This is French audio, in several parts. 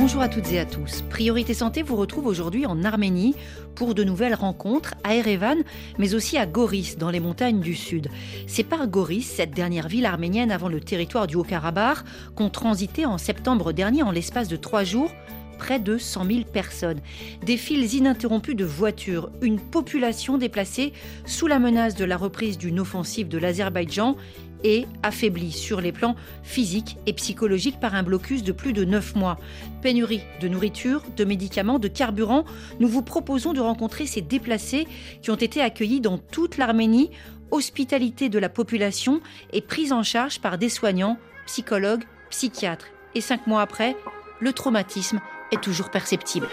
Bonjour à toutes et à tous. Priorité Santé vous retrouve aujourd'hui en Arménie pour de nouvelles rencontres à Erevan, mais aussi à Goris, dans les montagnes du sud. C'est par Goris, cette dernière ville arménienne avant le territoire du Haut-Karabakh, qu'ont transité en septembre dernier, en l'espace de trois jours, près de 100 000 personnes. Des files ininterrompues de voitures, une population déplacée sous la menace de la reprise d'une offensive de l'Azerbaïdjan et affaibli sur les plans physiques et psychologiques par un blocus de plus de 9 mois. Pénurie de nourriture, de médicaments, de carburant, nous vous proposons de rencontrer ces déplacés qui ont été accueillis dans toute l'Arménie, hospitalité de la population et prise en charge par des soignants, psychologues, psychiatres. Et cinq mois après, le traumatisme est toujours perceptible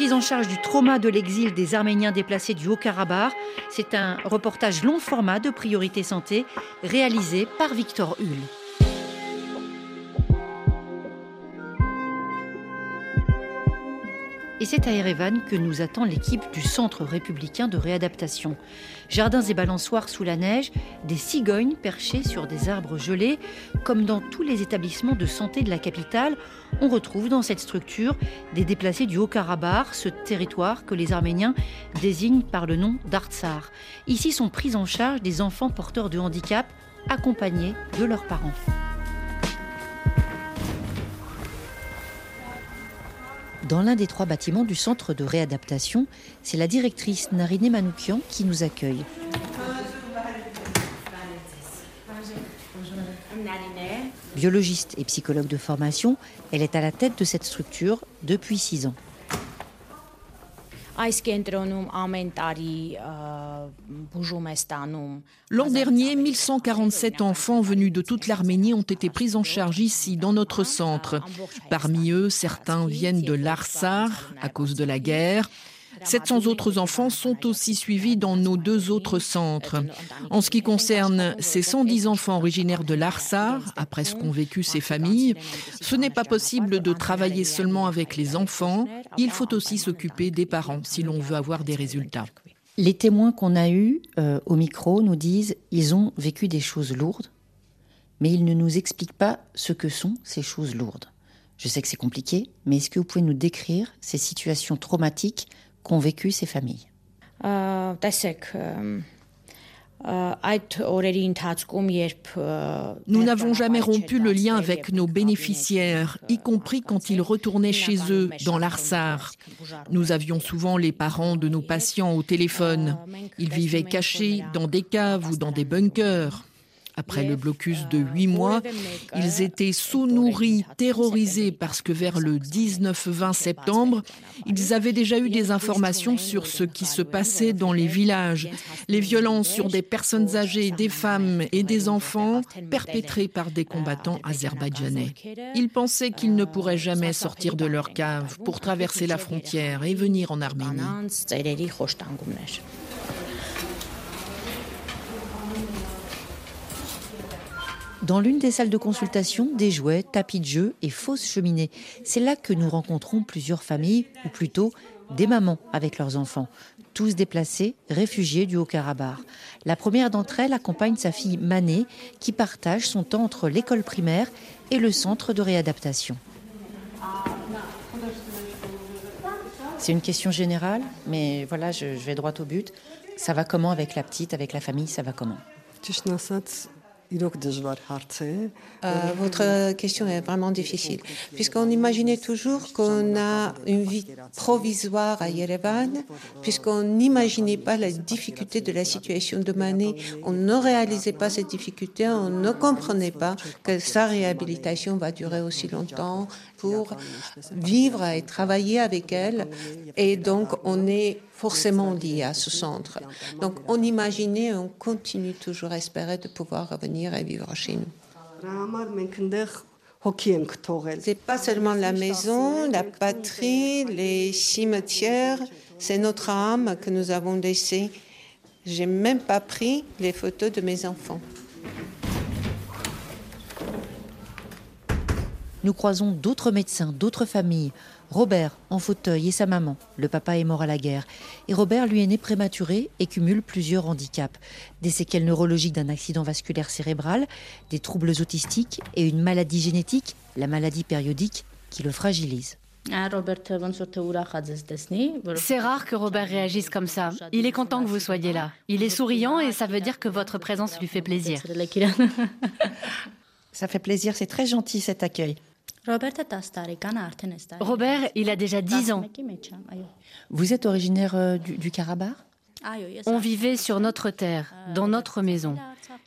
prise en charge du trauma de l'exil des Arméniens déplacés du Haut-Karabakh. C'est un reportage long format de Priorité Santé réalisé par Victor Hull. Et c'est à Erevan que nous attend l'équipe du Centre républicain de réadaptation. Jardins et balançoires sous la neige, des cigognes perchées sur des arbres gelés, comme dans tous les établissements de santé de la capitale, on retrouve dans cette structure des déplacés du Haut-Karabakh, ce territoire que les Arméniens désignent par le nom d'Artsar. Ici sont pris en charge des enfants porteurs de handicap accompagnés de leurs parents. Dans l'un des trois bâtiments du centre de réadaptation, c'est la directrice Narine Manoukian qui nous accueille. Biologiste et psychologue de formation, elle est à la tête de cette structure depuis six ans. L'an dernier, 1147 enfants venus de toute l'Arménie ont été pris en charge ici, dans notre centre. Parmi eux, certains viennent de l'Arsar à cause de la guerre. 700 autres enfants sont aussi suivis dans nos deux autres centres. En ce qui concerne ces 110 enfants originaires de l'Arsar, après ce qu'ont vécu ces familles, ce n'est pas possible de travailler seulement avec les enfants, il faut aussi s'occuper des parents si l'on veut avoir des résultats. Les témoins qu'on a eus euh, au micro nous disent ils ont vécu des choses lourdes, mais ils ne nous expliquent pas ce que sont ces choses lourdes. Je sais que c'est compliqué, mais est-ce que vous pouvez nous décrire ces situations traumatiques qu'ont vécu ces familles Nous n'avons jamais rompu le lien avec nos bénéficiaires, y compris quand ils retournaient chez eux, dans l'Arsar. Nous avions souvent les parents de nos patients au téléphone. Ils vivaient cachés dans des caves ou dans des bunkers. Après le blocus de huit mois, ils étaient sous-nourris, terrorisés parce que vers le 19-20 septembre, ils avaient déjà eu des informations sur ce qui se passait dans les villages, les violences sur des personnes âgées, des femmes et des enfants perpétrées par des combattants azerbaïdjanais. Ils pensaient qu'ils ne pourraient jamais sortir de leur cave pour traverser la frontière et venir en Arménie. Dans l'une des salles de consultation, des jouets, tapis de jeu et fausses cheminées. C'est là que nous rencontrons plusieurs familles, ou plutôt des mamans avec leurs enfants, tous déplacés, réfugiés du Haut-Karabakh. La première d'entre elles accompagne sa fille Mané, qui partage son temps entre l'école primaire et le centre de réadaptation. C'est une question générale, mais voilà, je, vais droit au but. Ça va comment avec la petite, avec la famille Ça va comment? Euh, votre question est vraiment difficile, puisqu'on imaginait toujours qu'on a une vie provisoire à Yerevan, puisqu'on n'imaginait pas la difficulté de la situation de Mané. On ne réalisait pas cette difficulté, on ne comprenait pas que sa réhabilitation va durer aussi longtemps pour vivre et travailler avec elle. Et donc, on est forcément lié à ce centre. Donc on imaginait, on continue toujours à espérer de pouvoir revenir et vivre chez nous. C'est pas seulement la maison, la patrie, les cimetières, c'est notre âme que nous avons laissée. J'ai même pas pris les photos de mes enfants. Nous croisons d'autres médecins, d'autres familles. Robert, en fauteuil, et sa maman. Le papa est mort à la guerre. Et Robert, lui, est né prématuré et cumule plusieurs handicaps. Des séquelles neurologiques d'un accident vasculaire cérébral, des troubles autistiques et une maladie génétique, la maladie périodique, qui le fragilise. C'est rare que Robert réagisse comme ça. Il est content que vous soyez là. Il est souriant et ça veut dire que votre présence lui fait plaisir. Ça fait plaisir, c'est très gentil cet accueil. Robert, il a déjà 10 ans. Vous êtes originaire euh, du, du Karabakh? On vivait sur notre terre, dans notre maison.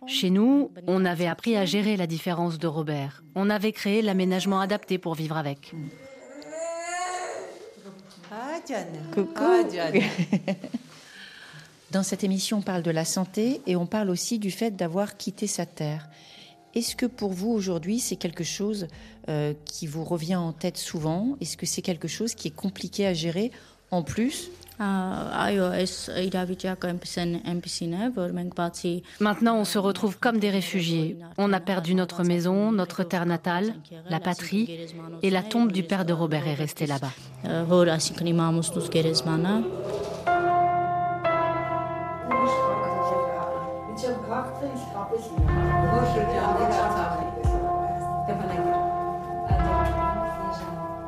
Chez nous, on avait appris à gérer la différence de Robert. On avait créé l'aménagement adapté pour vivre avec. Ah, Diane. Coucou. Ah. Dans cette émission, on parle de la santé et on parle aussi du fait d'avoir quitté sa terre. Est-ce que pour vous aujourd'hui, c'est quelque chose euh, qui vous revient en tête souvent? Est-ce que c'est quelque chose qui est compliqué à gérer en plus? Maintenant, on se retrouve comme des réfugiés. On a perdu notre maison, notre terre natale, la patrie, et la tombe du père de Robert est restée là-bas.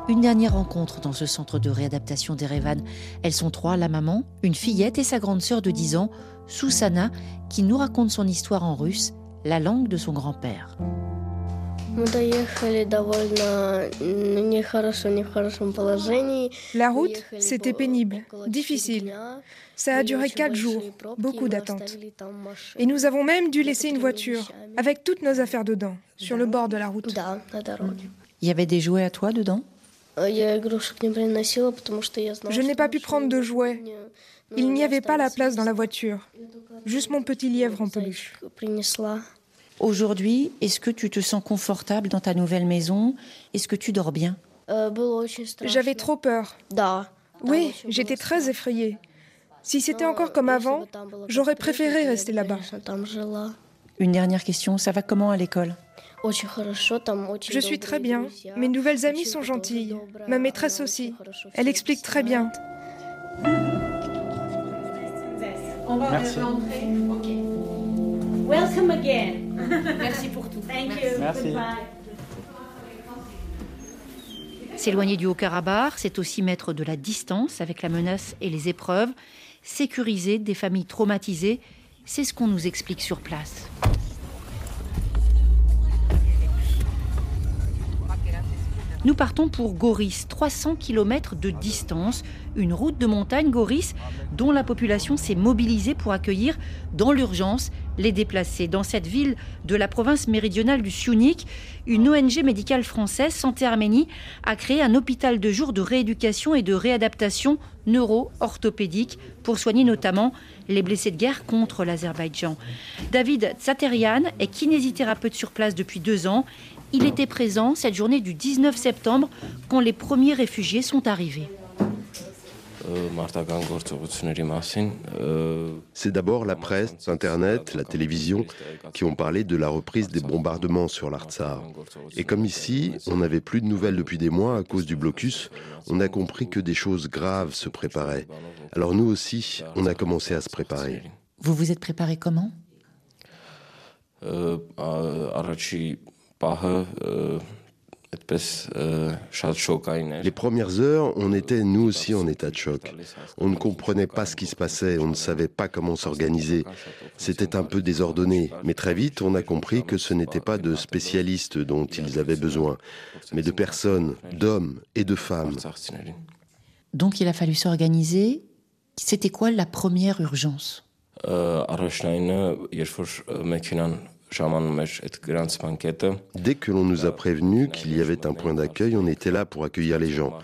Une dernière rencontre dans ce centre de réadaptation d'Erevan. Elles sont trois, la maman, une fillette et sa grande sœur de 10 ans, Susana, qui nous raconte son histoire en russe, la langue de son grand-père. La route, c'était pénible, difficile. Ça a duré quatre jours, beaucoup d'attentes. Et nous avons même dû laisser une voiture, avec toutes nos affaires dedans, sur le bord de la route. Il y avait des jouets à toi dedans? Je n'ai pas pu prendre de jouets. Il n'y avait pas la place dans la voiture. Juste mon petit lièvre en peluche. Aujourd'hui, est-ce que tu te sens confortable dans ta nouvelle maison? Est-ce que tu dors bien? J'avais trop peur. Oui, j'étais très effrayée. Si c'était encore comme avant, j'aurais préféré rester là-bas. Une dernière question, ça va comment à l'école? Je suis très bien. Mes nouvelles amies sont gentilles. Ma maîtresse aussi. Elle explique très bien. Merci. Welcome again. Merci pour tout. Thank you. Merci. S'éloigner du Haut-Karabakh, c'est aussi mettre de la distance avec la menace et les épreuves, sécuriser des familles traumatisées, c'est ce qu'on nous explique sur place. Nous partons pour Goris, 300 km de distance, une route de montagne Goris dont la population s'est mobilisée pour accueillir dans l'urgence les déplacés. Dans cette ville de la province méridionale du Siounik, une ONG médicale française, Santé Arménie, a créé un hôpital de jour de rééducation et de réadaptation neuro-orthopédique pour soigner notamment les blessés de guerre contre l'Azerbaïdjan. David Tsaterian est kinésithérapeute sur place depuis deux ans. Il était présent cette journée du 19 septembre quand les premiers réfugiés sont arrivés. C'est d'abord la presse, Internet, la télévision qui ont parlé de la reprise des bombardements sur l'Artsar. Et comme ici, on n'avait plus de nouvelles depuis des mois à cause du blocus, on a compris que des choses graves se préparaient. Alors nous aussi, on a commencé à se préparer. Vous vous êtes préparé comment? Les premières heures, on était nous aussi en état de choc. On ne comprenait pas ce qui se passait, on ne savait pas comment s'organiser. C'était un peu désordonné, mais très vite on a compris que ce n'était pas de spécialistes dont ils avaient besoin, mais de personnes, d'hommes et de femmes. Donc il a fallu s'organiser. C'était quoi la première urgence? Dès que l'on nous a prévenu qu'il y avait un point d'accueil, on était là pour accueillir les gens.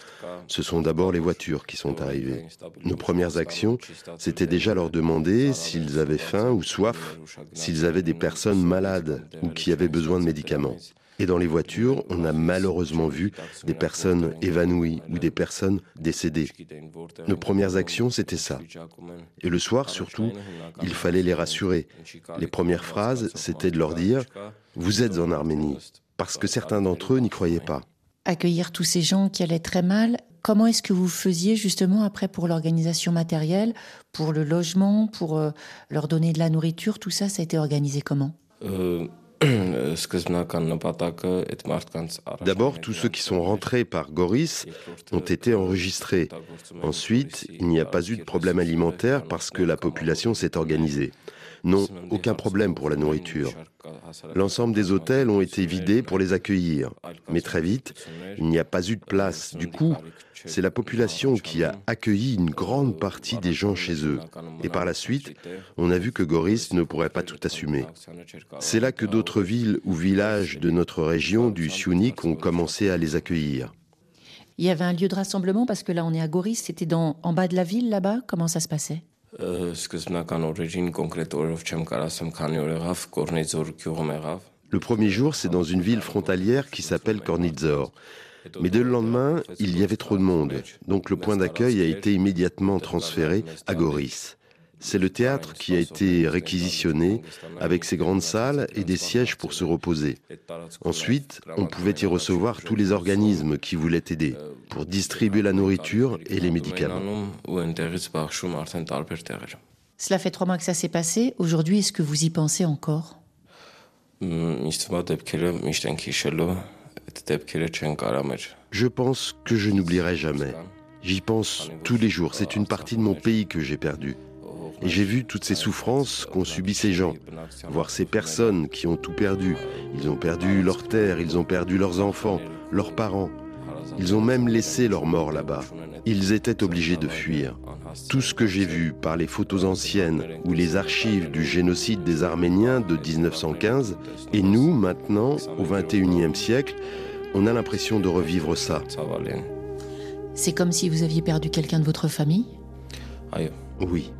Ce sont d'abord les voitures qui sont arrivées. Nos premières actions, c'était déjà leur demander s'ils avaient faim ou soif, s'ils avaient des personnes malades ou qui avaient besoin de médicaments. Et dans les voitures, on a malheureusement vu des personnes évanouies ou des personnes décédées. Nos premières actions, c'était ça. Et le soir, surtout, il fallait les rassurer. Les premières phrases, c'était de leur dire ⁇ Vous êtes en Arménie ⁇ parce que certains d'entre eux n'y croyaient pas. Accueillir tous ces gens qui allaient très mal, comment est-ce que vous faisiez justement après pour l'organisation matérielle, pour le logement, pour euh, leur donner de la nourriture, tout ça, ça a été organisé comment? Euh, D'abord, tous ceux qui sont rentrés par Goris ont été enregistrés. Ensuite, il n'y a pas eu de problème alimentaire parce que la population s'est organisée. Non, aucun problème pour la nourriture. L'ensemble des hôtels ont été vidés pour les accueillir. Mais très vite, il n'y a pas eu de place. Du coup, c'est la population qui a accueilli une grande partie des gens chez eux. Et par la suite, on a vu que Goris ne pourrait pas tout assumer. C'est là que d'autres villes ou villages de notre région du Siounik ont commencé à les accueillir. Il y avait un lieu de rassemblement parce que là on est à Goris, c'était en bas de la ville là-bas, comment ça se passait? Le premier jour, c'est dans une ville frontalière qui s'appelle Kornizor. Mais dès le lendemain, il y avait trop de monde, donc le point d'accueil a été immédiatement transféré à Goris. C'est le théâtre qui a été réquisitionné avec ses grandes salles et des sièges pour se reposer. Ensuite, on pouvait y recevoir tous les organismes qui voulaient aider pour distribuer la nourriture et les médicaments. Cela fait trois mois que ça s'est passé. Aujourd'hui, est-ce que vous y pensez encore? Je pense que je n'oublierai jamais. J'y pense tous les jours. C'est une partie de mon pays que j'ai perdue. Et j'ai vu toutes ces souffrances qu'ont subies ces gens, voir ces personnes qui ont tout perdu. Ils ont perdu leur terre, ils ont perdu leurs enfants, leurs parents. Ils ont même laissé leur mort là-bas. Ils étaient obligés de fuir. Tout ce que j'ai vu par les photos anciennes ou les archives du génocide des Arméniens de 1915, et nous, maintenant, au XXIe siècle, on a l'impression de revivre ça. C'est comme si vous aviez perdu quelqu'un de votre famille? Oui.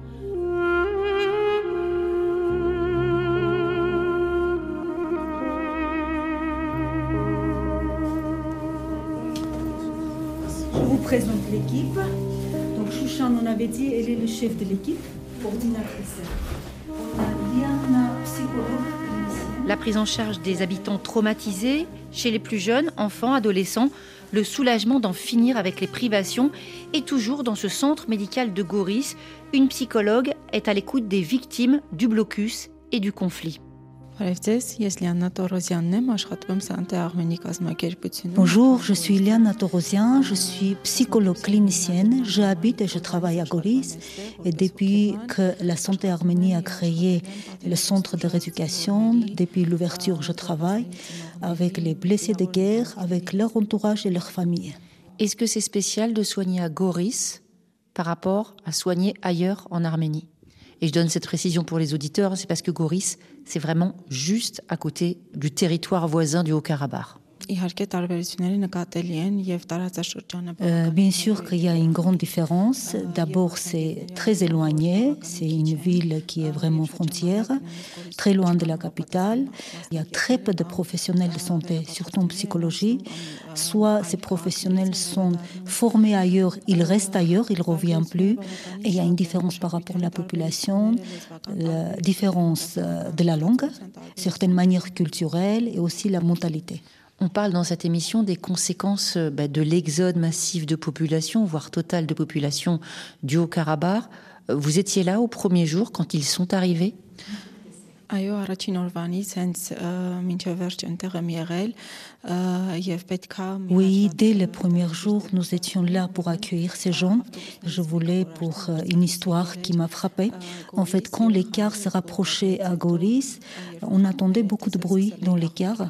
La prise en charge des habitants traumatisés, chez les plus jeunes, enfants, adolescents, le soulagement d'en finir avec les privations et toujours dans ce centre médical de Goris, une psychologue est à l'écoute des victimes du blocus et du conflit. Bonjour, je suis Liana Torosian, je suis psychologue clinicienne, j'habite et je travaille à Goris et depuis que la Santé Arménie a créé le centre de rééducation, depuis l'ouverture, je travaille avec les blessés de guerre, avec leur entourage et leur famille. Est-ce que c'est spécial de soigner à Goris par rapport à soigner ailleurs en Arménie? Et je donne cette précision pour les auditeurs, c'est parce que Goris, c'est vraiment juste à côté du territoire voisin du Haut-Karabakh. Euh, bien sûr qu'il y a une grande différence. D'abord, c'est très éloigné. C'est une ville qui est vraiment frontière, très loin de la capitale. Il y a très peu de professionnels de santé, surtout en psychologie. Soit ces professionnels sont formés ailleurs, ils restent ailleurs, ils ne reviennent plus. Et il y a une différence par rapport à la population, la différence euh, de la langue, certaines manières culturelles et aussi la mentalité. On parle dans cette émission des conséquences euh, bah, de l'exode massif de population, voire total de population du Haut-Karabakh. Euh, vous étiez là au premier jour quand ils sont arrivés? Oui, dès le premier jour, nous étions là pour accueillir ces gens. Je voulais pour euh, une histoire qui m'a frappée. En fait, quand les cars se rapprochaient à Goris, on attendait beaucoup de bruit dans les cars,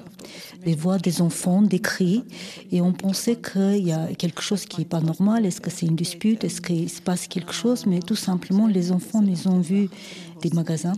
des voix des enfants, des cris, et on pensait qu'il y a quelque chose qui n'est pas normal. Est-ce que c'est une dispute? Est-ce qu'il se passe quelque chose? Mais tout simplement, les enfants, ils ont vu des magasins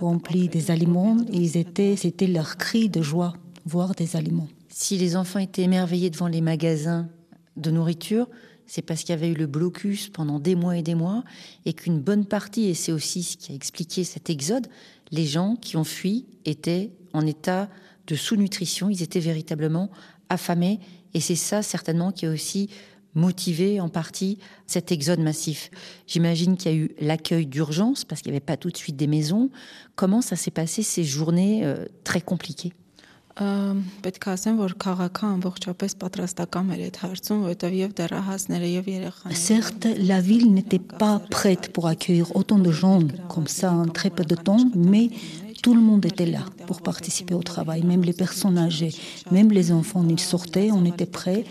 remplis des aliments et étaient, c'était leur cri de joie, voir des aliments. Si les enfants étaient émerveillés devant les magasins de nourriture, c'est parce qu'il y avait eu le blocus pendant des mois et des mois et qu'une bonne partie, et c'est aussi ce qui a expliqué cet exode, les gens qui ont fui étaient en état de sous-nutrition. Ils étaient véritablement affamés. Et c'est ça certainement qui a aussi motivé en partie cet exode massif. J'imagine qu'il y a eu l'accueil d'urgence parce qu'il n'y avait pas tout de suite des maisons. Comment ça s'est passé ces journées euh, très compliquées? Certes, la ville n'était pas prête pour accueillir autant de gens comme ça en très peu de temps, mais tout le monde était là pour participer au travail, même les personnes âgées, même les enfants. Ils sortaient, on était prêts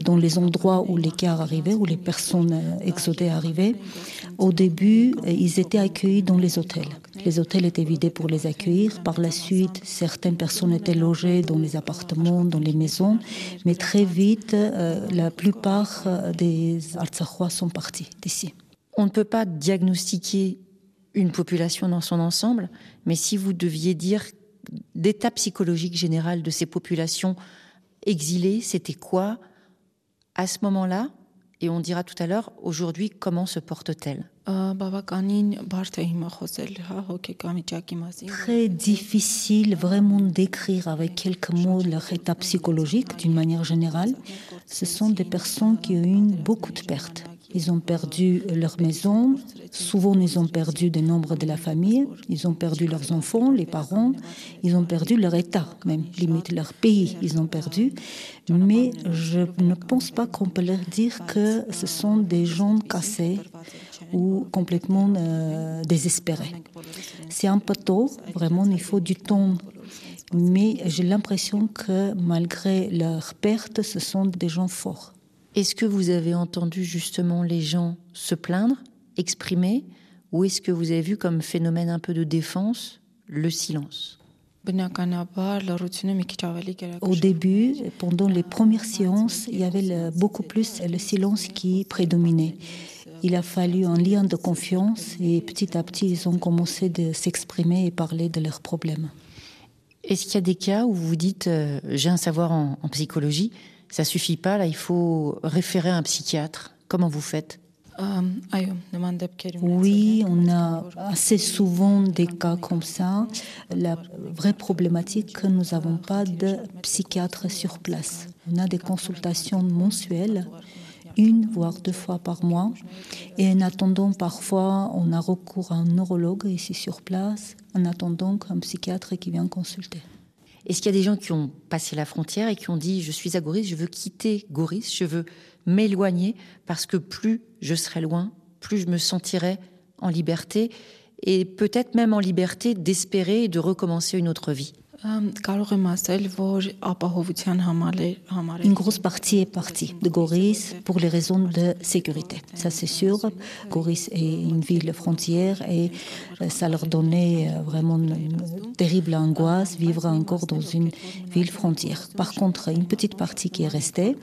dans les endroits où les cars arrivaient, où les personnes euh, exodées arrivaient. Au début, euh, ils étaient accueillis dans les hôtels. Les hôtels étaient vidés pour les accueillir. Par la suite, certaines personnes étaient logées dans les appartements, dans les maisons. Mais très vite, euh, la plupart des Artsakhois sont partis d'ici. On ne peut pas diagnostiquer une population dans son ensemble, mais si vous deviez dire d'état psychologique général de ces populations exilées, c'était quoi à ce moment-là? Et on dira tout à l'heure, aujourd'hui, comment se portent-elles Très difficile vraiment d'écrire avec quelques mots leur état psychologique d'une manière générale. Ce sont des personnes qui ont eu beaucoup de pertes. Ils ont perdu leur maison, souvent ils ont perdu des membres de la famille, ils ont perdu leurs enfants, les parents, ils ont perdu leur état, même limite leur pays, ils ont perdu. Mais je ne pense pas qu'on peut leur dire que ce sont des gens cassés ou complètement euh, désespérés. C'est un peu tôt, vraiment, il faut du temps. Mais j'ai l'impression que malgré leur perte, ce sont des gens forts. Est-ce que vous avez entendu justement les gens se plaindre, exprimer, ou est-ce que vous avez vu comme phénomène un peu de défense le silence? Au début, pendant les premières séances, il y avait beaucoup plus le silence qui prédominait. Il a fallu un lien de confiance et petit à petit, ils ont commencé de s'exprimer et parler de leurs problèmes. Est-ce qu'il y a des cas où vous dites euh, j'ai un savoir en psychologie, ça suffit pas, là, il faut référer à un psychiatre. Comment vous faites? Euh, oui, on a assez souvent des cas comme ça. La vraie problématique, que nous n'avons pas de psychiatre sur place. On a des consultations mensuelles, une voire deux fois par mois. Et en attendant, parfois, on a recours à un neurologue ici sur place, en attendant qu'un psychiatre qui vient consulter. Est-ce qu'il y a des gens qui ont passé la frontière et qui ont dit je suis à Goris, je veux quitter Goris, je veux m'éloigner parce que plus je serai loin, plus je me sentirai en liberté et peut-être même en liberté d'espérer et de recommencer une autre vie? Une grosse partie est partie de Goris pour les raisons de sécurité. Ça, c'est sûr. Goris est une ville frontière et euh, ça leur donnait euh, vraiment une terrible angoisse vivre encore dans une ville frontière. Par contre, une petite partie qui est restée.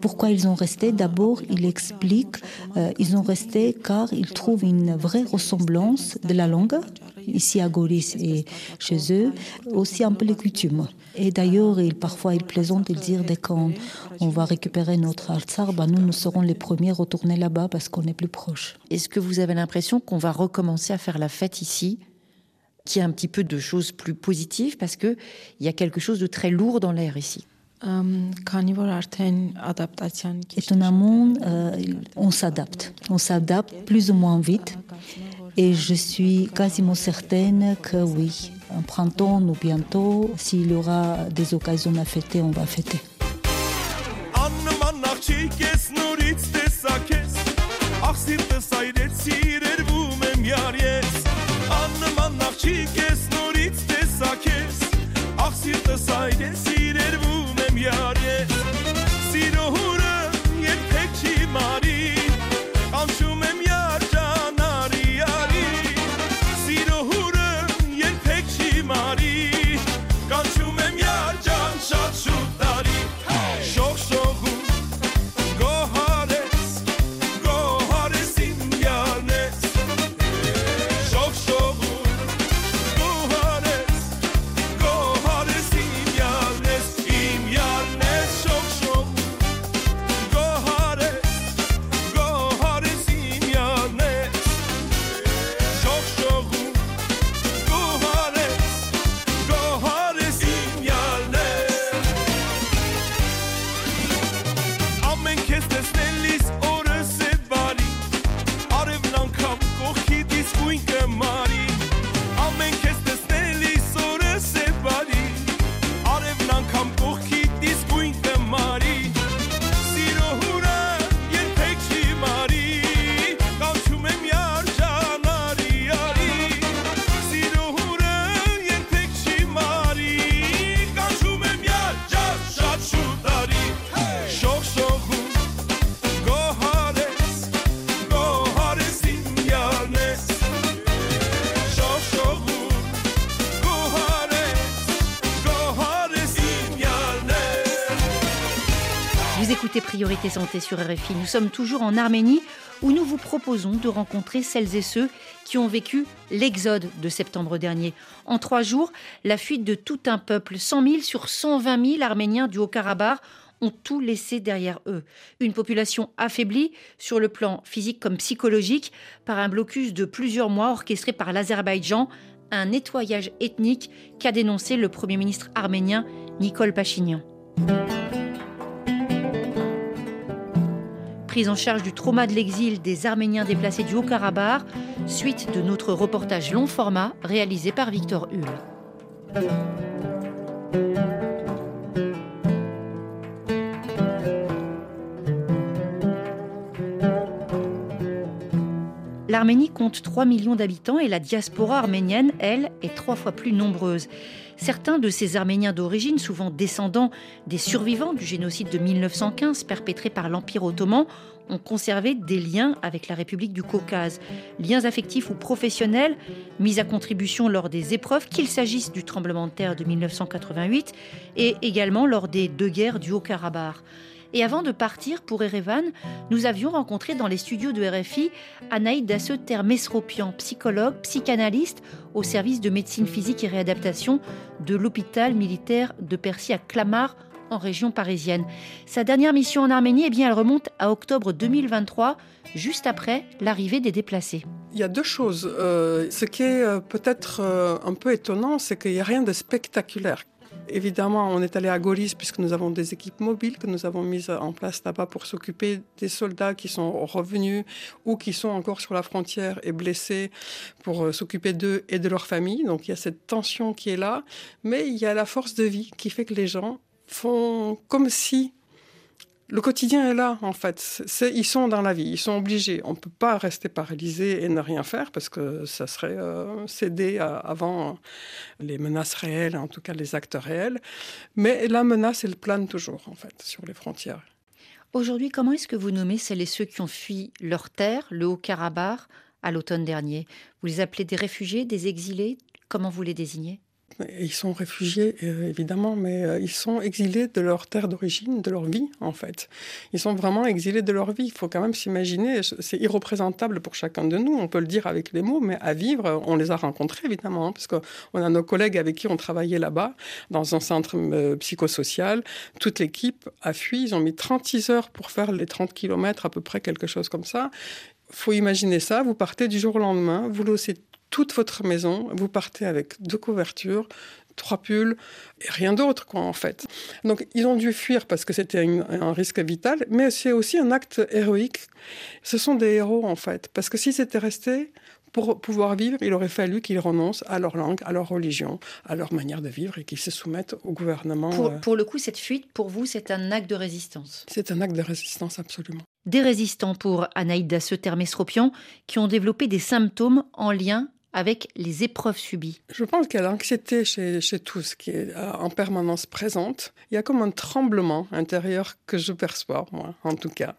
Pourquoi ils ont resté? D'abord, il explique, euh, ils ont resté car ils trouvent une vraie ressemblance de la langue ici à Goris et chez eux, aussi un peu les coutumes. Et d'ailleurs, parfois, ils plaisantent, ils disent dès qu'on on va récupérer notre Altsar, bah, nous, nous serons les premiers à retourner là-bas parce qu'on est plus proche. Est-ce que vous avez l'impression qu'on va recommencer à faire la fête ici qu'il y a un petit peu de choses plus positives parce qu'il y a quelque chose de très lourd dans l'air ici? Étonnamment, euh, on s'adapte. On s'adapte plus ou moins vite. Et je suis quasiment certaine que oui, en printemps ou bientôt. S'il y aura des occasions à fêter, on va fêter. Santé sur RFI. Nous sommes toujours en Arménie où nous vous proposons de rencontrer celles et ceux qui ont vécu l'exode de septembre dernier. En trois jours, la fuite de tout un peuple, 100 000 sur 120 000 Arméniens du Haut-Karabakh ont tout laissé derrière eux. Une population affaiblie sur le plan physique comme psychologique par un blocus de plusieurs mois orchestré par l'Azerbaïdjan, un nettoyage ethnique qu'a dénoncé le Premier ministre arménien Nicole Pachinian. Prise en charge du trauma de l'exil des Arméniens déplacés du Haut-Karabakh, suite de notre reportage long format réalisé par Victor Hull. L'Arménie compte 3 millions d'habitants et la diaspora arménienne, elle, est trois fois plus nombreuse. Certains de ces Arméniens d'origine, souvent descendants des survivants du génocide de 1915 perpétré par l'Empire ottoman, ont conservé des liens avec la République du Caucase, liens affectifs ou professionnels mis à contribution lors des épreuves, qu'il s'agisse du tremblement de terre de 1988 et également lors des deux guerres du Haut-Karabakh. Et avant de partir pour Erevan, nous avions rencontré dans les studios de RFI Anaïd Dasseter Mesropian, psychologue, psychanalyste au service de médecine physique et réadaptation de l'hôpital militaire de Percy à Clamart en région parisienne. Sa dernière mission en Arménie, eh bien, elle remonte à octobre 2023, juste après l'arrivée des déplacés. Il y a deux choses. Euh, ce qui est euh, peut-être euh, un peu étonnant, c'est qu'il n'y a rien de spectaculaire. Évidemment, on est allé à Goris puisque nous avons des équipes mobiles que nous avons mises en place là-bas pour s'occuper des soldats qui sont revenus ou qui sont encore sur la frontière et blessés pour s'occuper d'eux et de leur famille. Donc il y a cette tension qui est là, mais il y a la force de vie qui fait que les gens font comme si le quotidien est là, en fait. ils sont dans la vie, ils sont obligés. On ne peut pas rester paralysé et ne rien faire parce que ça serait euh, céder avant les menaces réelles, en tout cas les actes réels. Mais la menace, elle plane toujours, en fait, sur les frontières. Aujourd'hui, comment est-ce que vous nommez celles et ceux qui ont fui leur terre, le Haut-Karabakh, à l'automne dernier? Vous les appelez des réfugiés, des exilés? Comment vous les désignez? Ils sont réfugiés, euh, évidemment, mais euh, ils sont exilés de leur terre d'origine, de leur vie, en fait. Ils sont vraiment exilés de leur vie. Il faut quand même s'imaginer, c'est irreprésentable pour chacun de nous, on peut le dire avec les mots, mais à vivre, on les a rencontrés, évidemment, hein, parce qu'on a nos collègues avec qui on travaillait là-bas, dans un centre euh, psychosocial. Toute l'équipe a fui, ils ont mis 36 heures pour faire les 30 km, à peu près, quelque chose comme ça faut imaginer ça, vous partez du jour au lendemain, vous laissez toute votre maison, vous partez avec deux couvertures, trois pulls et rien d'autre, quoi, en fait. Donc, ils ont dû fuir parce que c'était un risque vital, mais c'est aussi un acte héroïque. Ce sont des héros, en fait, parce que s'ils étaient restés, pour pouvoir vivre, il aurait fallu qu'ils renoncent à leur langue, à leur religion, à leur manière de vivre et qu'ils se soumettent au gouvernement. Pour, euh, pour, le coup, cette fuite, pour vous, c'est un acte de résistance C'est un acte de résistance, absolument. Des résistants pour Anaïda Seter-Mesropian qui ont développé des symptômes en lien avec les épreuves subies Je pense qu'il y a l'anxiété chez, tous qui est euh, en permanence présente. Il y a comme un tremblement intérieur que je perçois, moi, en tout cas.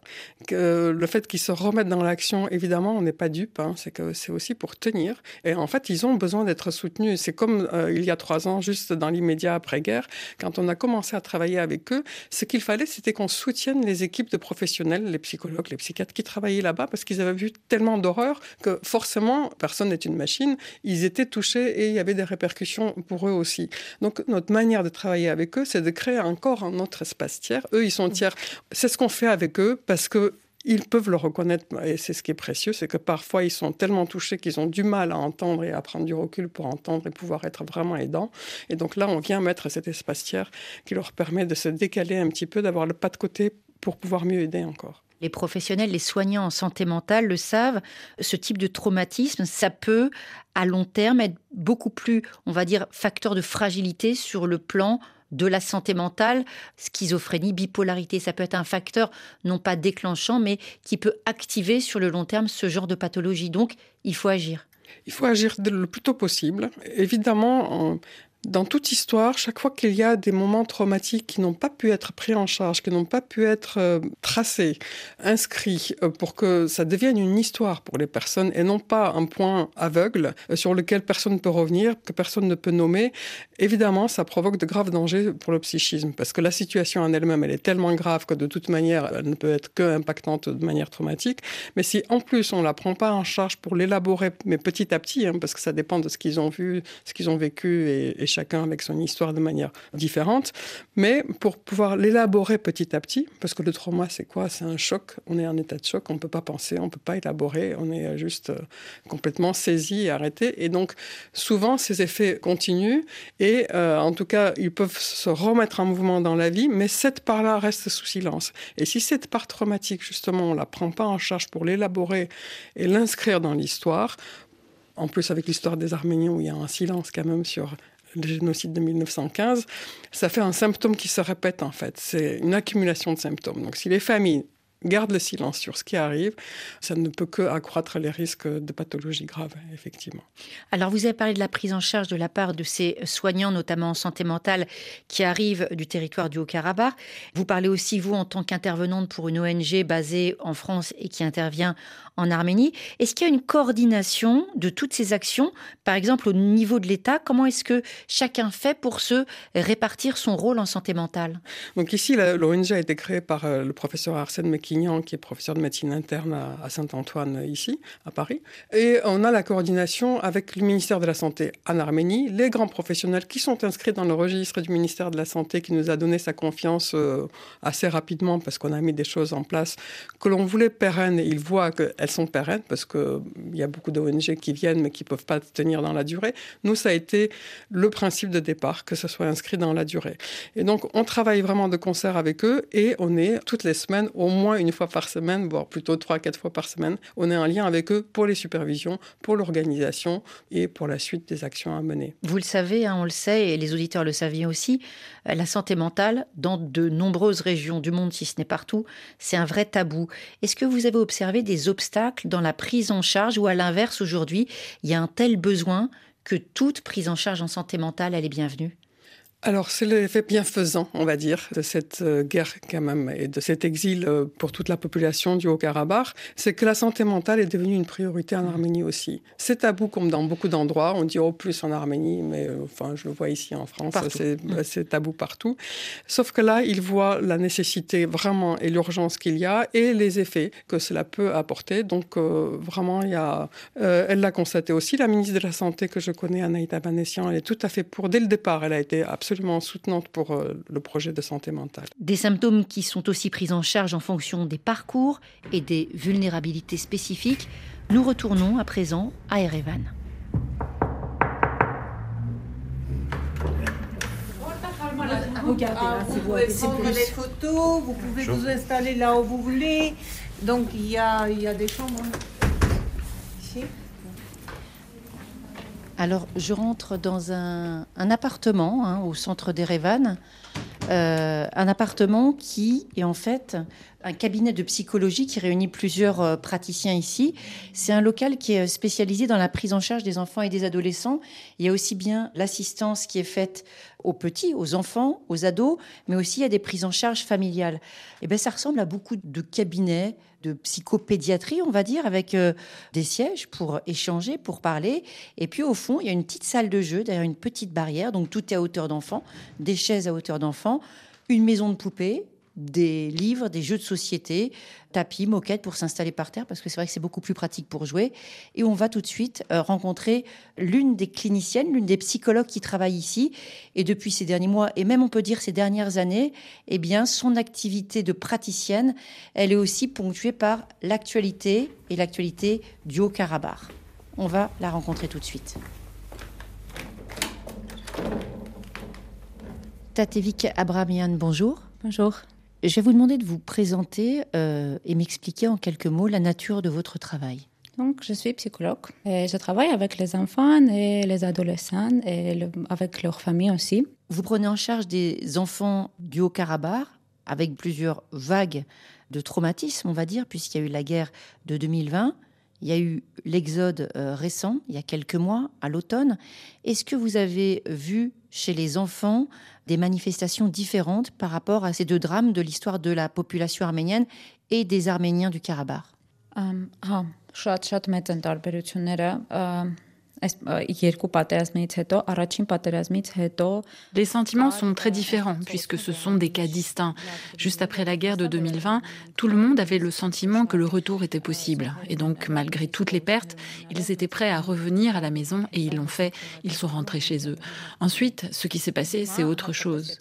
Que le fait qu'ils se remettent dans l'action, évidemment, on n'est pas dupe, hein, c'est que c'est aussi pour tenir. Et en fait, ils ont besoin d'être soutenus. C'est comme euh, il y a trois ans, juste dans l'immédiat après-guerre, quand on a commencé à travailler avec eux, ce qu'il fallait, c'était qu'on soutienne les équipes de professionnels, les psychologues, les psychiatres qui travaillaient là-bas, parce qu'ils avaient vu tellement d'horreur que forcément, personne n'est une machine ils étaient touchés et il y avait des répercussions pour eux aussi. Donc notre manière de travailler avec eux, c'est de créer encore un autre espace tiers. Eux, ils sont tiers. C'est ce qu'on fait avec eux parce que ils peuvent le reconnaître, et c'est ce qui est précieux, c'est que parfois ils sont tellement touchés qu'ils ont du mal à entendre et à prendre du recul pour entendre et pouvoir être vraiment aidants. Et donc là, on vient mettre cet espace tiers qui leur permet de se décaler un petit peu, d'avoir le pas de côté pour pouvoir mieux aider encore les professionnels, les soignants en santé mentale le savent, ce type de traumatisme, ça peut à long terme être beaucoup plus, on va dire, facteur de fragilité sur le plan de la santé mentale, schizophrénie, bipolarité, ça peut être un facteur non pas déclenchant, mais qui peut activer sur le long terme ce genre de pathologie. Donc, il faut agir. Il faut agir le plus tôt possible. Évidemment, Dans toute histoire, chaque fois qu'il y a des moments traumatiques qui n'ont pas pu être pris en charge, qui n'ont pas pu être euh, tracés, inscrits, euh, pour que ça devienne une histoire pour les personnes et non pas un point aveugle euh, sur lequel personne ne peut revenir, que personne ne peut nommer, évidemment, ça provoque de graves dangers pour le psychisme. Parce que la situation en elle-même, elle est tellement grave que de toute manière, elle ne peut être que impactante de manière traumatique. Mais si en plus on la prend pas en charge pour l'élaborer, mais petit à petit, hein, parce que ça dépend de ce qu'ils ont vu, ce qu'ils ont vécu, et, et, chacun avec son histoire de manière différente, mais pour pouvoir l'élaborer petit à petit, parce que le trauma, c'est quoi? C'est un choc. On est en état de choc, on ne peut pas penser, on ne peut pas élaborer, on est juste euh, complètement saisi et arrêté. Et donc, souvent, ces effets continuent, et euh, en tout cas, ils peuvent se remettre en mouvement dans la vie, mais cette part-là reste sous silence. Et si cette part traumatique, justement, on la prend pas en charge pour l'élaborer et l'inscrire dans l'histoire, en plus avec l'histoire des Arméniens où il y a un silence quand même sur le génocide de 1915, ça fait un symptôme qui se répète en fait. C'est une accumulation de symptômes. Donc si les familles garde le silence sur ce qui arrive, ça ne peut que accroître les risques de pathologies graves, effectivement. Alors, vous avez parlé de la prise en charge de la part de ces soignants, notamment en santé mentale, qui arrivent du territoire du Haut-Karabakh. Vous parlez aussi, vous, en tant qu'intervenante pour une ONG basée en France et qui intervient en Arménie. Est-ce qu'il y a une coordination de toutes ces actions, par exemple au niveau de l'État? Comment est-ce que chacun fait pour se répartir son rôle en santé mentale? Donc ici, l'ONG a été créée par euh, le professeur Arsène Mekignan, qui est professeur de médecine interne à Saint-Antoine, ici, à Paris. Et on a la coordination avec le ministère de la Santé en Arménie, les grands professionnels qui sont inscrits dans le registre du ministère de la Santé, qui nous a donné sa confiance euh, assez rapidement, parce qu'on a mis des choses en place que l'on voulait pérennes. Ils voient que elles sont pérennes parce qu'il y a beaucoup d'ONG qui viennent mais qui ne peuvent pas tenir dans la durée. Nous, ça a été le principe de départ, que ce soit inscrit dans la durée. Et donc, on travaille vraiment de concert avec eux et on est toutes les semaines, au moins une fois par semaine, voire plutôt trois, quatre fois par semaine, on est en lien avec eux pour les supervisions, pour l'organisation et pour la suite des actions à mener. Vous le savez, hein, on le sait, et les auditeurs le savaient aussi, la santé mentale, dans de nombreuses régions du monde, si ce n'est partout, c'est un vrai tabou. Est-ce que vous avez observé des obstacles dans la prise en charge ou à l'inverse aujourd'hui, il y a un tel besoin que toute prise en charge en santé mentale, elle est bienvenue alors, c'est l'effet bienfaisant, on va dire, de cette euh, guerre quand même et de cet exil euh, pour toute la population du Haut-Karabakh, c'est que la santé mentale est devenue une priorité en Arménie aussi. C'est tabou comme dans beaucoup d'endroits, on dit au plus en Arménie, mais euh, enfin, je le vois ici en France, mm. c'est tabou partout. Sauf que là, ils voient la nécessité vraiment et l'urgence qu'il y a et les effets que cela peut apporter. Donc, vraiment, il y a, elle l'a constaté aussi, la ministre de la Santé que je connais, Anaïta Banessian, elle est tout à fait pour, dès le départ, elle a été absolument soutenante pour euh, le projet de santé mentale. Des symptômes qui sont aussi pris en charge en fonction des parcours et des vulnérabilités spécifiques. Nous retournons à présent à Erevan. Regardez, là, vous pouvez prendre les photos, vous pouvez vous installer là où vous voulez. Donc il y a, il y a des chambres ici. Alors, je rentre dans un, appartement hein, au centre d'Erevan, euh, un appartement qui est en fait un cabinet de psychologie qui réunit plusieurs euh, praticiens ici. C'est un local qui est spécialisé dans la prise en charge des enfants et des adolescents. Il y a aussi bien l'assistance qui est faite aux petits, aux enfants, aux ados, mais aussi a des prises en charge familiales. Et eh ben, ça ressemble à beaucoup de cabinets de psychopédiatrie, on va dire, avec euh, des sièges pour échanger, pour parler. Et puis au fond, il y a une petite salle de jeu derrière une petite barrière, donc tout est à hauteur d'enfant, des chaises à hauteur d'enfant, une maison de poupée, des livres, des jeux de société, tapis, moquettes pour s'installer par terre, parce que c'est vrai que c'est beaucoup plus pratique pour jouer. Et on va tout de suite euh, rencontrer l'une des cliniciennes, l'une des psychologues qui travaille ici. Et depuis ces derniers mois, et même on peut dire ces dernières années, eh bien, son activité de praticienne, elle est aussi ponctuée par l'actualité et l'actualité du Haut-Karabakh. On va la rencontrer tout de suite. Tatevik Abramian, bonjour. Bonjour. Je vais vous demander de vous présenter euh, et m'expliquer en quelques mots la nature de votre travail. Donc, je suis psychologue et je travaille avec les enfants et les adolescents et avec leurs familles aussi. Vous prenez en charge des enfants du Haut-Karabakh avec plusieurs vagues de traumatisme, on va dire, puisqu'il y a eu la guerre de 2020, Il y a eu l'exode euh, récent, il y a quelques mois, à l'automne. Est-ce que vous avez vu chez les enfants des manifestations différentes par rapport à ces deux drames de l'histoire de la population arménienne et des Arméniens du Karabakh? Les sentiments sont très différents puisque ce sont des cas distincts. Juste après la guerre de 2020, tout le monde avait le sentiment que le retour était possible. Et donc, malgré toutes les pertes, ils étaient prêts à revenir à la maison et ils l'ont fait. Ils sont rentrés chez eux. Ensuite, ce qui s'est passé, c'est autre chose.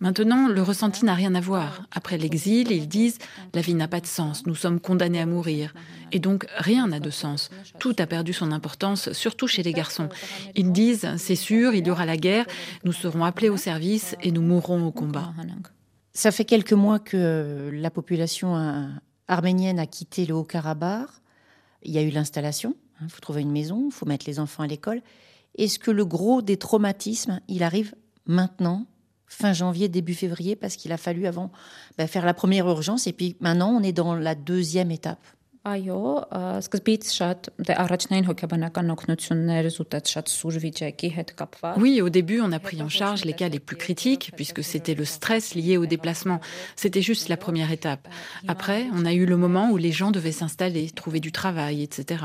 Maintenant, le ressenti n'a rien à voir. Après l'exil, ils disent la vie n'a pas de sens, nous sommes condamnés à mourir. Et donc, rien n'a de sens. Tout a perdu son importance, surtout chez les garçons. Ils disent, c'est sûr, il y aura la guerre, nous serons appelés au service et nous mourrons au combat. Ça fait quelques mois que la population arménienne a quitté le Haut-Karabakh. Il y a eu l'installation, il hein, faut trouver une maison, il faut mettre les enfants à l'école. Est-ce que le gros des traumatismes, il arrive maintenant, fin janvier, début février, parce qu'il a fallu avant bah, faire la première urgence, et puis maintenant on est dans la deuxième étape? Oui, au début, on a pris en charge les cas les plus critiques, puisque c'était le stress lié au déplacement. C'était juste la première étape. Après, on a eu le moment où les gens devaient s'installer, trouver du travail, etc.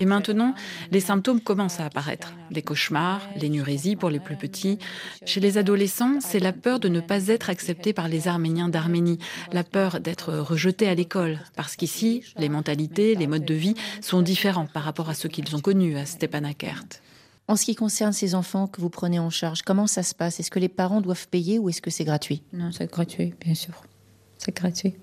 Et maintenant, les symptômes commencent à apparaître. Les cauchemars, l'énurésie pour les plus petits. Chez les adolescents, c'est la peur de ne pas être accepté par les Arméniens d'Arménie, la peur d'être rejetés à l'école, parce qu'ici, les mentalités, les modes de vie sont différents par rapport à ceux qu'ils ont connus à Stepanakert. En ce qui concerne ces enfants que vous prenez en charge, comment ça se passe? Est-ce que les parents doivent payer ou est-ce que c'est gratuit? Non, c'est gratuit, bien sûr. C'est gratuit.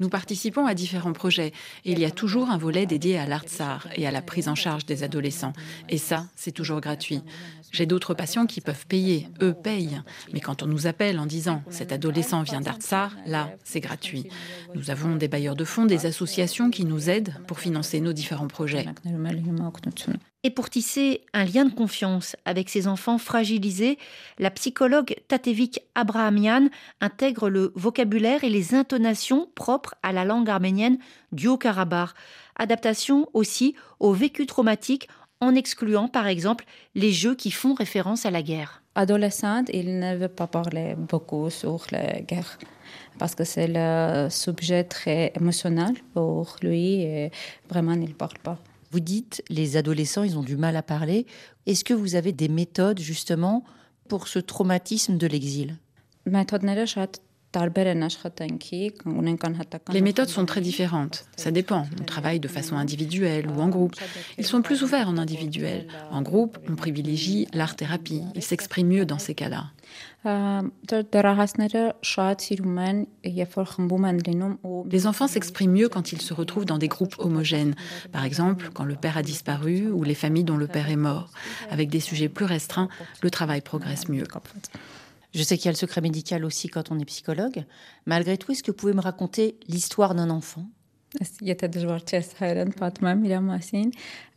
Nous participons à différents projets et il y a toujours un volet dédié à l'Artsar et à la prise en charge des adolescents. Et ça, c'est toujours gratuit. J'ai d'autres patients qui peuvent payer, eux payent. Mais quand on nous appelle en disant cet adolescent vient d'Artsar, là, c'est gratuit. Nous avons des bailleurs de fonds, des associations qui nous aident pour financer nos différents projets et pour tisser un lien de confiance avec ses enfants fragilisés, la psychologue Tatevik Abrahamian intègre le vocabulaire et les intonations propres à la langue arménienne du Haut-Karabakh. Adaptation aussi au vécu traumatique en excluant par exemple les jeux qui font référence à la guerre. Adolescente, il ne veut pas parler beaucoup sur la guerre parce que c'est le sujet très émotionnel pour lui et vraiment il ne parle pas. Vous dites, les adolescents, ils ont du mal à parler. Est-ce que vous avez des méthodes justement pour ce traumatisme de l'exil? Les méthodes sont très différentes. Ça dépend. On travaille de façon individuelle ou en groupe. Ils sont plus ouverts en individuel. En groupe, on privilégie l'art-thérapie. Ils s'expriment mieux dans ces cas-là. Les enfants s'expriment mieux quand ils se retrouvent dans des groupes homogènes. Par exemple, quand le père a disparu ou les familles dont le père est mort. Avec des sujets plus restreints, le travail progresse mieux. Je sais qu'il y a le secret médical aussi quand on est psychologue. Malgré tout, est-ce que vous pouvez me raconter l'histoire d'un enfant?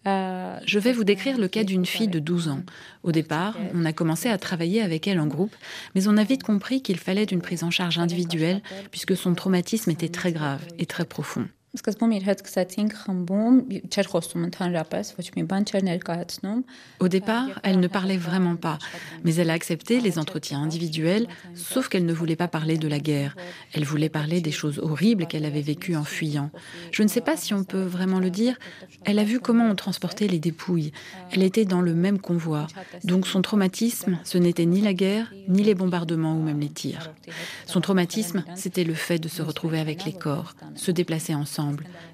Je vais vous décrire le cas d'une fille de 12 ans. Au départ, on a commencé à travailler avec elle en groupe, mais on a vite compris qu'il fallait une prise en charge individuelle puisque son traumatisme était très grave et très profond. Au départ, elle ne parlait vraiment pas, mais elle a accepté les entretiens individuels, sauf qu'elle ne voulait pas parler de la guerre. Elle voulait parler des choses horribles qu'elle avait vécues en fuyant. Je ne sais pas si on peut vraiment le dire. Elle a vu comment on transportait les dépouilles. Elle était dans le même convoi. Donc son traumatisme, ce n'était ni la guerre, ni les bombardements ou même les tirs. Son traumatisme, c'était le fait de se retrouver avec les corps, se déplacer ensemble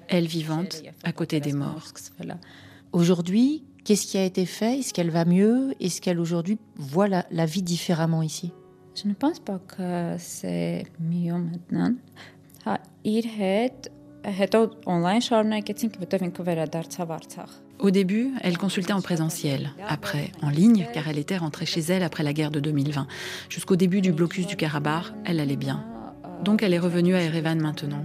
elle vivante, à côté des morts. Aujourd'hui, qu'est-ce qui a été fait? Est-ce qu'elle va mieux? Est-ce qu'elle aujourd'hui voit la, vie différemment ici? Je ne pense pas que c'est mieux maintenant. Au début, elle consultait en présentiel, après en ligne, car elle était rentrée chez elle après la guerre de 2020. Jusqu'au début du blocus du Karabakh, elle allait bien. Donc elle est revenue à Erevan maintenant.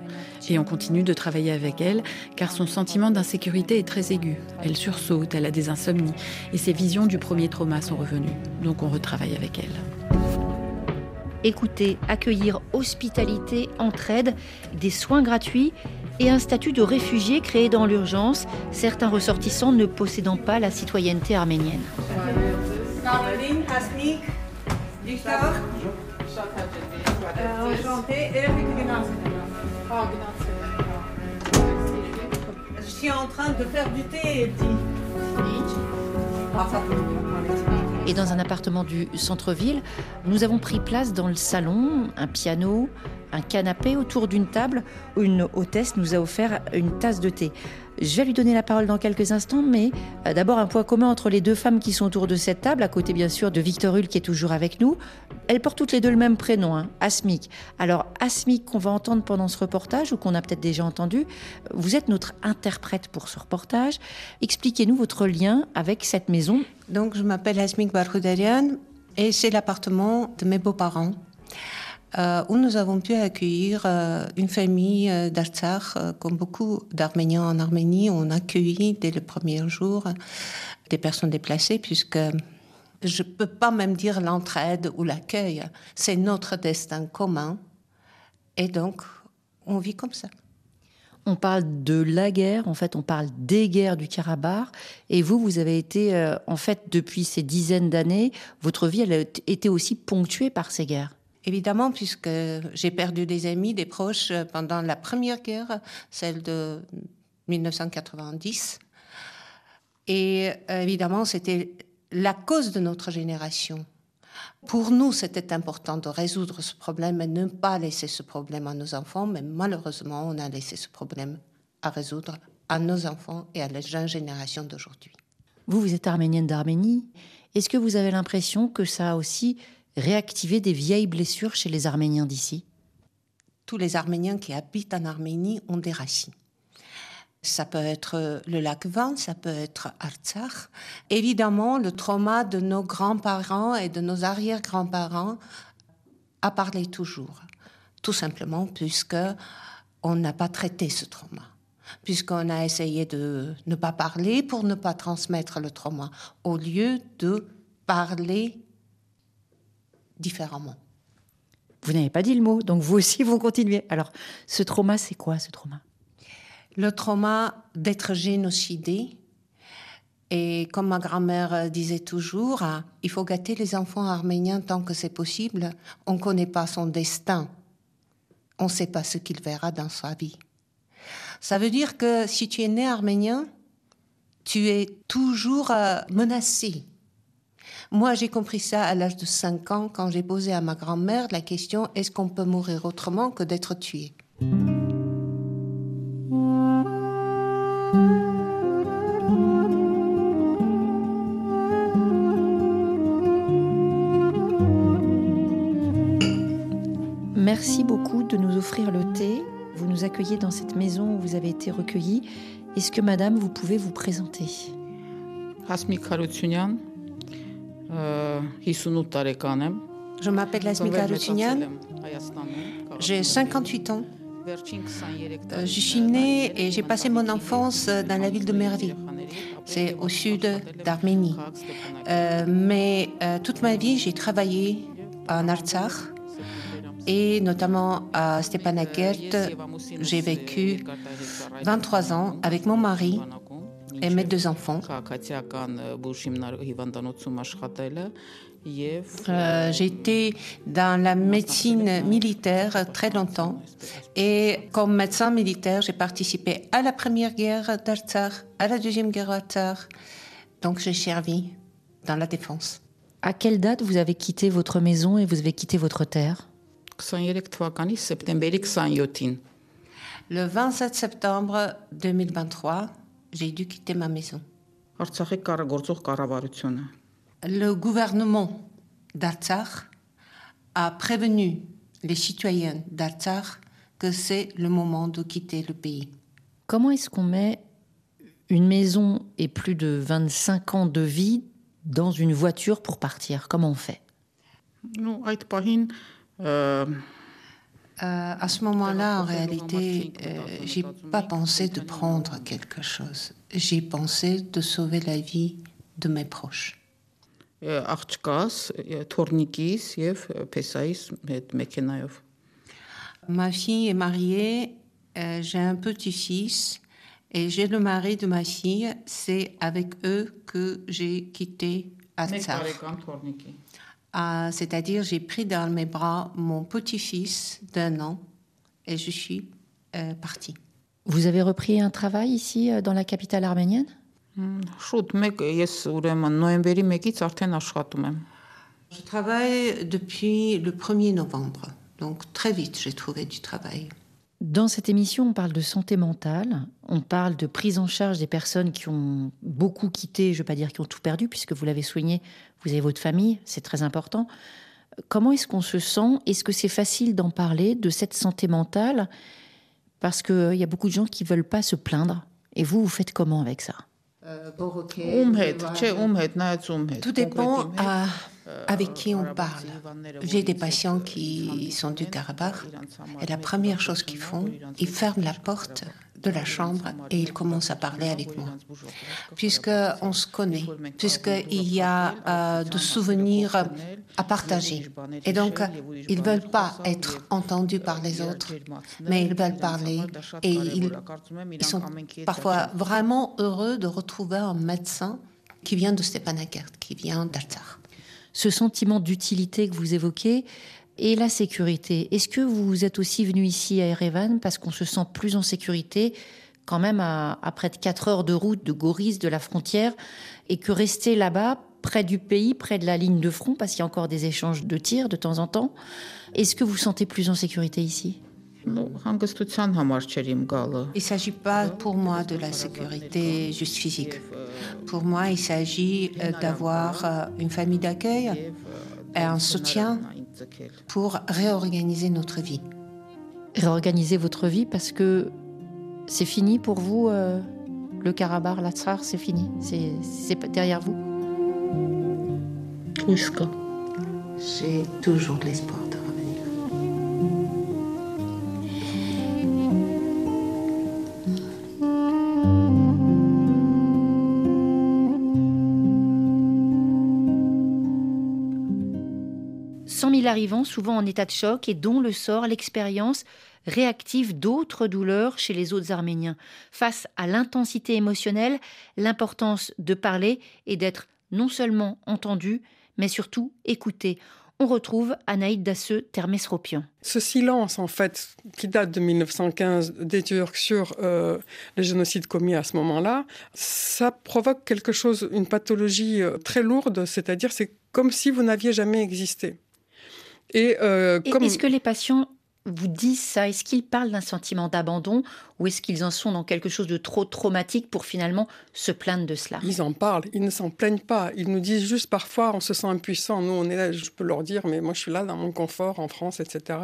Et on continue de travailler avec elle car son sentiment d'insécurité est très aigu. Elle sursaute, elle a des insomnies et ses visions du premier trauma sont revenues. Donc on retravaille avec elle. Écouter, accueillir, hospitalité, entraide, des soins gratuits et un statut de réfugié créé dans l'urgence, certains ressortissants ne possédant pas la citoyenneté arménienne. Caroline, Euh, enchanté. Je suis en train de faire du thé. Et dans un appartement du centre-ville, nous avons pris place dans le salon, un piano, un canapé autour d'une table où une hôtesse nous a offert une tasse de thé. Je vais lui donner la parole dans quelques instants, mais euh, d'abord un point commun entre les deux femmes qui sont autour de cette table, à côté bien sûr de Victor Hull qui est toujours avec nous. Elles portent toutes les deux le même prénom, hein. Alors Asmik qu'on va entendre pendant ce reportage ou qu'on a peut-être déjà entendu, vous êtes notre interprète pour ce reportage. Expliquez-nous votre lien avec cette maison. Donc je m'appelle Asmik Barhoudarian et c'est l'appartement de mes beaux-parents. Euh, où nous avons pu accueillir euh, une famille euh, d'Artsakh, comme beaucoup d'Arméniens en Arménie, on a accueilli dès le premier jour des personnes déplacées, puisque je ne peux pas même dire l'entraide ou l'accueil, c'est notre destin commun, et donc on vit comme ça. On parle de la guerre, en fait, on parle des guerres du Karabakh. Et vous, vous avez été, en fait, depuis ces dizaines d'années, votre vie, elle a été aussi ponctuée par ces guerres. Évidemment, puisque j'ai perdu des amis, des proches pendant la première guerre, celle de 1990. Et euh, évidemment, c'était la cause de notre génération. Pour nous, c'était important de résoudre ce problème et ne pas laisser ce problème à nos enfants, mais malheureusement, on a laissé ce problème à résoudre à nos enfants et à la jeune génération d'aujourd'hui. Vous, vous êtes arménienne d'Arménie. Est-ce que vous avez l'impression que ça a aussi réactiver des vieilles blessures chez les Arméniens d'ici? Tous les Arméniens qui habitent en Arménie ont des racines. Ça peut être le lac Van, ça peut être Artsakh. Évidemment, le trauma de nos grands-parents et de nos arrière-grands-parents a parlé toujours. Tout simplement puisque on n'a pas traité ce trauma. Puisqu'on a essayé de ne pas parler pour ne pas transmettre le trauma, au lieu de parler différemment. Vous n'avez pas dit le mot, donc vous aussi, vous continuez. Alors, ce trauma, c'est quoi ce trauma? Le trauma d'être génocidé. Et comme ma grand-mère disait toujours, hein, il faut gâter les enfants arméniens tant que c'est possible. On ne connaît pas son destin. On ne sait pas ce qu'il verra dans sa vie. Ça veut dire que si tu es né arménien, tu es toujours euh, menacé moi, j'ai compris ça à l'âge de 5 ans quand j'ai posé à ma grand-mère la question est-ce qu'on peut mourir autrement que d'être tué? Merci beaucoup de nous offrir le thé. Vous nous accueillez dans cette maison où vous avez été recueillis. Est-ce que, madame, vous pouvez vous présenter? Je m'appelle Asmika Routinian. J'ai 58 ans. Euh, je suis née et j'ai passé mon enfance dans la ville de Mervi. C'est au sud d'Arménie. Euh, mais euh, toute ma vie, j'ai travaillé en Artsakh et notamment à Stepanakert. J'ai vécu 23 ans avec mon mari et mes deux enfants. Euh, j'ai été dans la médecine militaire très longtemps et comme médecin militaire, j'ai participé à la première guerre d'Artsakh, à la deuxième guerre d'Artsakh. Donc j'ai servi dans la défense. À quelle date vous avez quitté votre maison et vous avez quitté votre terre? Le 27 septembre 2023, j'ai dû quitter ma maison. Le gouvernement d'Artsakh a prévenu les citoyens d'Artsakh que c'est le moment de quitter le pays. Comment est-ce qu'on met une maison et plus de 25 ans de vie dans une voiture pour partir? Comment on fait? Euh, à ce moment-là, en réalité, euh, j'ai pas pensé de prendre quelque chose. J'ai pensé de sauver la vie de mes proches. Ma fille est mariée, euh, j'ai un petit-fils et j'ai le mari de ma fille. C'est avec eux que j'ai quitté Atsar. Ah, C'est-à-dire, j'ai pris dans mes bras mon petit-fils d'un an et je suis euh, partie. Vous avez repris un travail ici, euh, dans la capitale arménienne? Je travaille depuis le 1er novembre. Donc très vite, j'ai trouvé du travail. Dans cette émission, on parle de santé mentale, on parle de prise en charge des personnes qui ont beaucoup quitté, je ne veux pas dire qui ont tout perdu, puisque vous l'avez soigné, vous avez votre famille, c'est très important. Comment est-ce qu'on se sent? Est-ce que c'est facile d'en parler, de cette santé mentale? Parce qu'il y a beaucoup de gens qui ne veulent pas se plaindre. Et vous, vous faites comment avec ça? Tout dépend à avec qui on parle. J'ai des patients qui sont du Karabakh et la première chose qu'ils font, ils ferment la porte de la chambre et ils commencent à parler avec moi. Puisqu'on se connaît, puisqu'il y a euh, de souvenirs à partager. Et donc, ils ne veulent pas être entendus par les autres, mais ils veulent parler et ils, ils sont parfois vraiment heureux de retrouver un médecin qui vient de Stepanakert, qui vient d'Altar ce sentiment d'utilité que vous évoquez et la sécurité. Est-ce que vous êtes aussi venu ici à Erevan parce qu'on se sent plus en sécurité quand même à, près de 4 heures de route de Goris, de la frontière, et que rester là-bas, près du pays, près de la ligne de front, parce qu'il y a encore des échanges de tirs de temps en temps, est-ce que vous sentez plus en sécurité ici? Il ne s'agit pas pour moi de la sécurité juste physique. Pour moi, il s'agit euh, d'avoir euh, une famille d'accueil et un soutien pour réorganiser notre vie. Réorganiser votre vie parce que c'est fini pour vous, euh, le Karabakh, l'Atsar, c'est fini, c'est derrière vous. J'ai toujours de l'espoir. Arrivants, souvent en état de choc, et dont le sort, l'expérience réactive d'autres douleurs chez les autres Arméniens. Face à l'intensité émotionnelle, l'importance de parler et d'être non seulement entendu, mais surtout écouté. On retrouve Anaïd Dasseux Termesropian. Ce silence, en fait, qui date de 1915 des Turcs sur euh, les génocides commis à ce moment-là, ça provoque quelque chose, une pathologie euh, très lourde, c'est-à-dire c'est comme si vous n'aviez jamais existé. Et, euh, est-ce que les patients vous disent ça? Est-ce qu'ils parlent d'un sentiment d'abandon ou est-ce qu'ils en sont dans quelque chose de trop traumatique pour finalement se plaindre de cela? Ils en parlent, ils ne s'en plaignent pas. Ils nous disent juste parfois on se sent impuissant. Nous, on est là, je peux leur dire, mais moi je suis là dans mon confort en France, etc.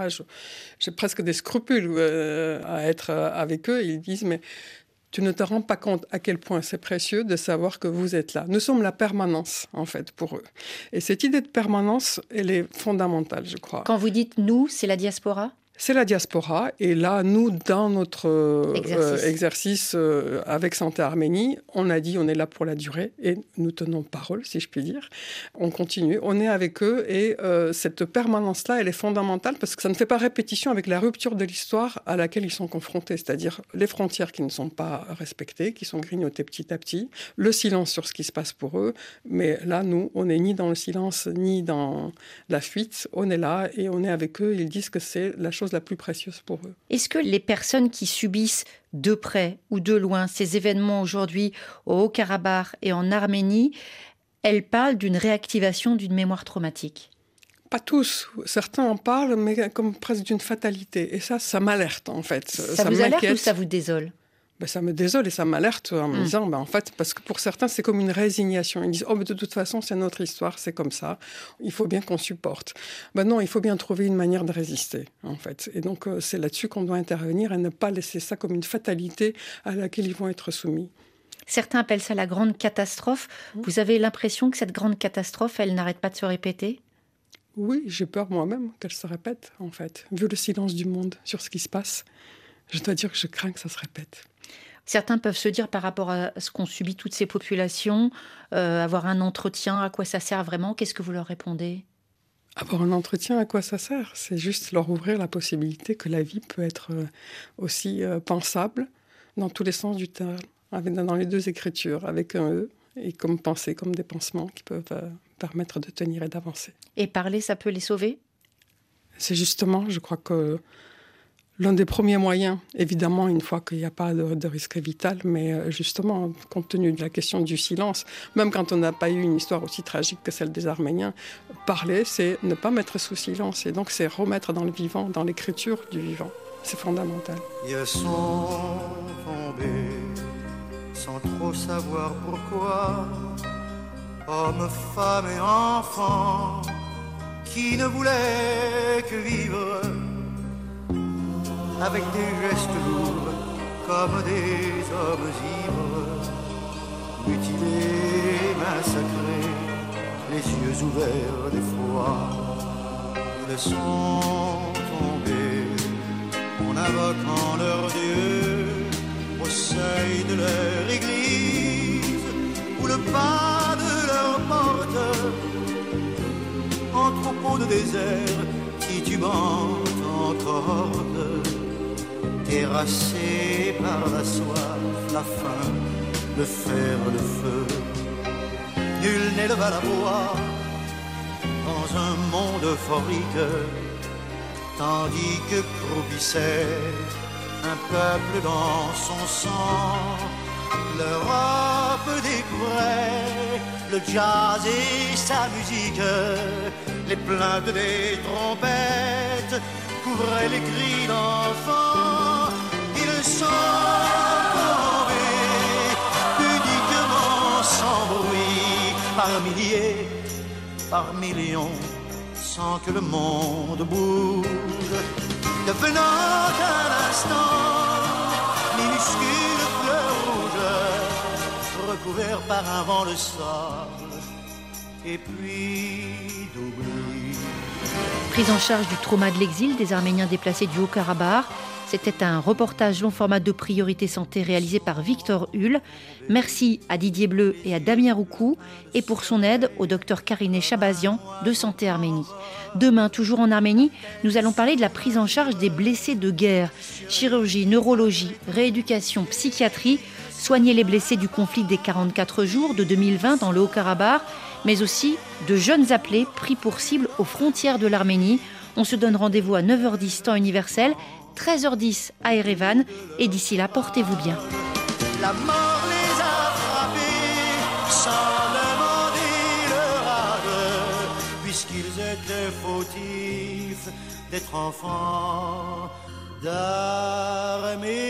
J'ai presque des scrupules euh, à être euh, avec eux. Ils disent, mais tu ne te rends pas compte à quel point c'est précieux de savoir que vous êtes là. Nous sommes la permanence, en fait, pour eux. Et cette idée de permanence, elle est fondamentale, je crois. Quand vous dites nous, c'est la diaspora? C'est la diaspora. Et là, nous, dans notre euh, exercice, euh, avec Santé Arménie, on a dit on est là pour la durée et nous tenons parole, si je puis dire. On continue, on est avec eux et euh, cette permanence-là, elle est fondamentale parce que ça ne fait pas répétition avec la rupture de l'histoire à laquelle ils sont confrontés, c'est-à-dire les frontières qui ne sont pas respectées, qui sont grignotées petit à petit, le silence sur ce qui se passe pour eux. Mais là, nous, on n'est ni dans le silence ni dans la fuite. On est là et on est avec eux. Ils disent que c'est la chose la plus précieuse pour eux. Est-ce que les personnes qui subissent de près ou de loin ces événements aujourd'hui au Haut-Karabakh et en Arménie, elles parlent d'une réactivation d'une mémoire traumatique? Pas tous. Certains en parlent, mais comme presque d'une fatalité. Et ça, ça m'alerte, en fait. Ça, ça vous alerte ou ça vous désole? Ben, ça me désole et ça m'alerte en me mm. disant, ben, en fait, parce que pour certains, c'est comme une résignation. Ils disent, oh, mais de toute façon, c'est notre histoire, c'est comme ça. Il faut bien qu'on supporte. Ben non, il faut bien trouver une manière de résister, en fait. Et donc, euh, c'est là-dessus qu'on doit intervenir et ne pas laisser ça comme une fatalité à laquelle ils vont être soumis. Certains appellent ça la grande catastrophe. Mm. Vous avez l'impression que cette grande catastrophe, elle n'arrête pas de se répéter? Oui, j'ai peur moi-même qu'elle se répète, en fait. Vu le silence du monde sur ce qui se passe, je dois dire que je crains que ça se répète. Certains peuvent se dire par rapport à ce qu'ont subi toutes ces populations, euh, avoir un entretien, à quoi ça sert vraiment? Qu'est-ce que vous leur répondez? Avoir un entretien, à quoi ça sert? C'est juste leur ouvrir la possibilité que la vie peut être euh, aussi euh, pensable dans tous les sens du terme, dans les deux écritures, avec un E et comme pensée, comme des pansements qui peuvent permettre de tenir et d'avancer. Et parler, ça peut les sauver? C'est justement, je crois que l'un des premiers moyens, évidemment, une fois qu'il n'y a pas de, risque vital, mais euh, justement, compte tenu de la question du silence, même quand on n'a pas eu une histoire aussi tragique que celle des Arméniens, parler, c'est ne pas mettre sous silence. Et donc, c'est remettre dans le vivant, dans l'écriture du vivant. C'est fondamental. Ils sont sans trop savoir pourquoi, hommes, femmes et enfants qui ne voulaient que vivre avec des gestes lourds comme des hommes ivres, mutilés, massacrés, les yeux ouverts d'effroi. Ils sont tombés en invoquant leur Dieu au seuil de leur église ou le pas de leur porte en troupeau de désert titubant encore terrassé par la soif, la faim, le fer, le feu. Nul n'éleva la voix dans un monde euphorique, tandis que croupissait un peuple dans son sang. L'Europe découvrait le jazz et sa musique, les plaintes des trompettes couvraient les cris d'enfants sont pudiquement sans bruit, par milliers, par millions, sans que le monde bouge, devenant un instant minuscule fleur rouge, recouvert par un vent de sable, et puis d'oubli. Prise en charge du trauma de l'exil des Arméniens déplacés du Haut-Karabakh, c'était un reportage long format de priorité santé réalisé par Victor Hull. Merci à Didier Bleu et à Damien Roucou et pour son aide au docteur Karine Chabazian de Santé Arménie. Demain, toujours en Arménie, nous allons parler de la prise en charge des blessés de guerre. Chirurgie, neurologie, rééducation, psychiatrie, soigner les blessés du conflit des 44 jours de 2020 dans le Haut-Karabakh, mais aussi de jeunes appelés pris pour cible aux frontières de l'Arménie. On se donne rendez-vous à 9h10 temps universel 13h10 à Erevan. Et d'ici là, portez-vous bien. La mort les a frappés puisqu'ils étaient fautifs d'être enfants d'armée.